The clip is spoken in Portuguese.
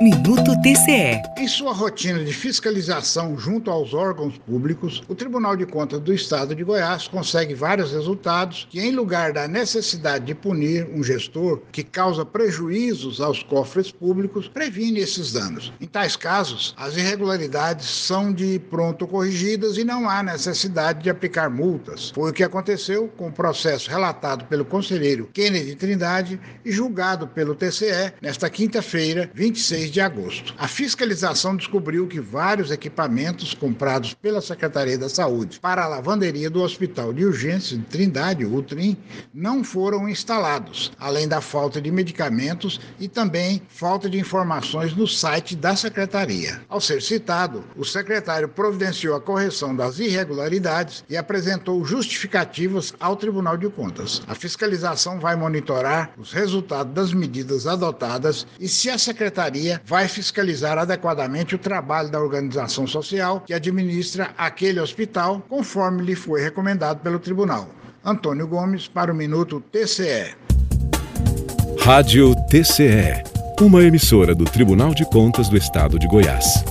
Minuto TCE. Em sua rotina de fiscalização junto aos órgãos públicos, o Tribunal de Contas do Estado de Goiás consegue vários resultados que, em lugar da necessidade de punir um gestor que causa prejuízos aos cofres públicos, previne esses danos. Em tais casos, as irregularidades são de pronto corrigidas e não há necessidade de aplicar multas. Foi o que aconteceu com o processo relatado pelo conselheiro Kennedy Trindade e julgado pelo TCE nesta quinta-feira, 26 de agosto. A fiscalização descobriu que vários equipamentos comprados pela Secretaria da Saúde para a lavanderia do Hospital de Urgência de Trindade, UTRIM, não foram instalados, além da falta de medicamentos e também falta de informações no site da Secretaria. Ao ser citado, o secretário providenciou a correção das irregularidades e apresentou justificativas ao Tribunal de Contas. A fiscalização vai monitorar os resultados das medidas adotadas e se a Vai fiscalizar adequadamente o trabalho da organização social que administra aquele hospital, conforme lhe foi recomendado pelo tribunal. Antônio Gomes, para o Minuto TCE. Rádio TCE, uma emissora do Tribunal de Contas do Estado de Goiás.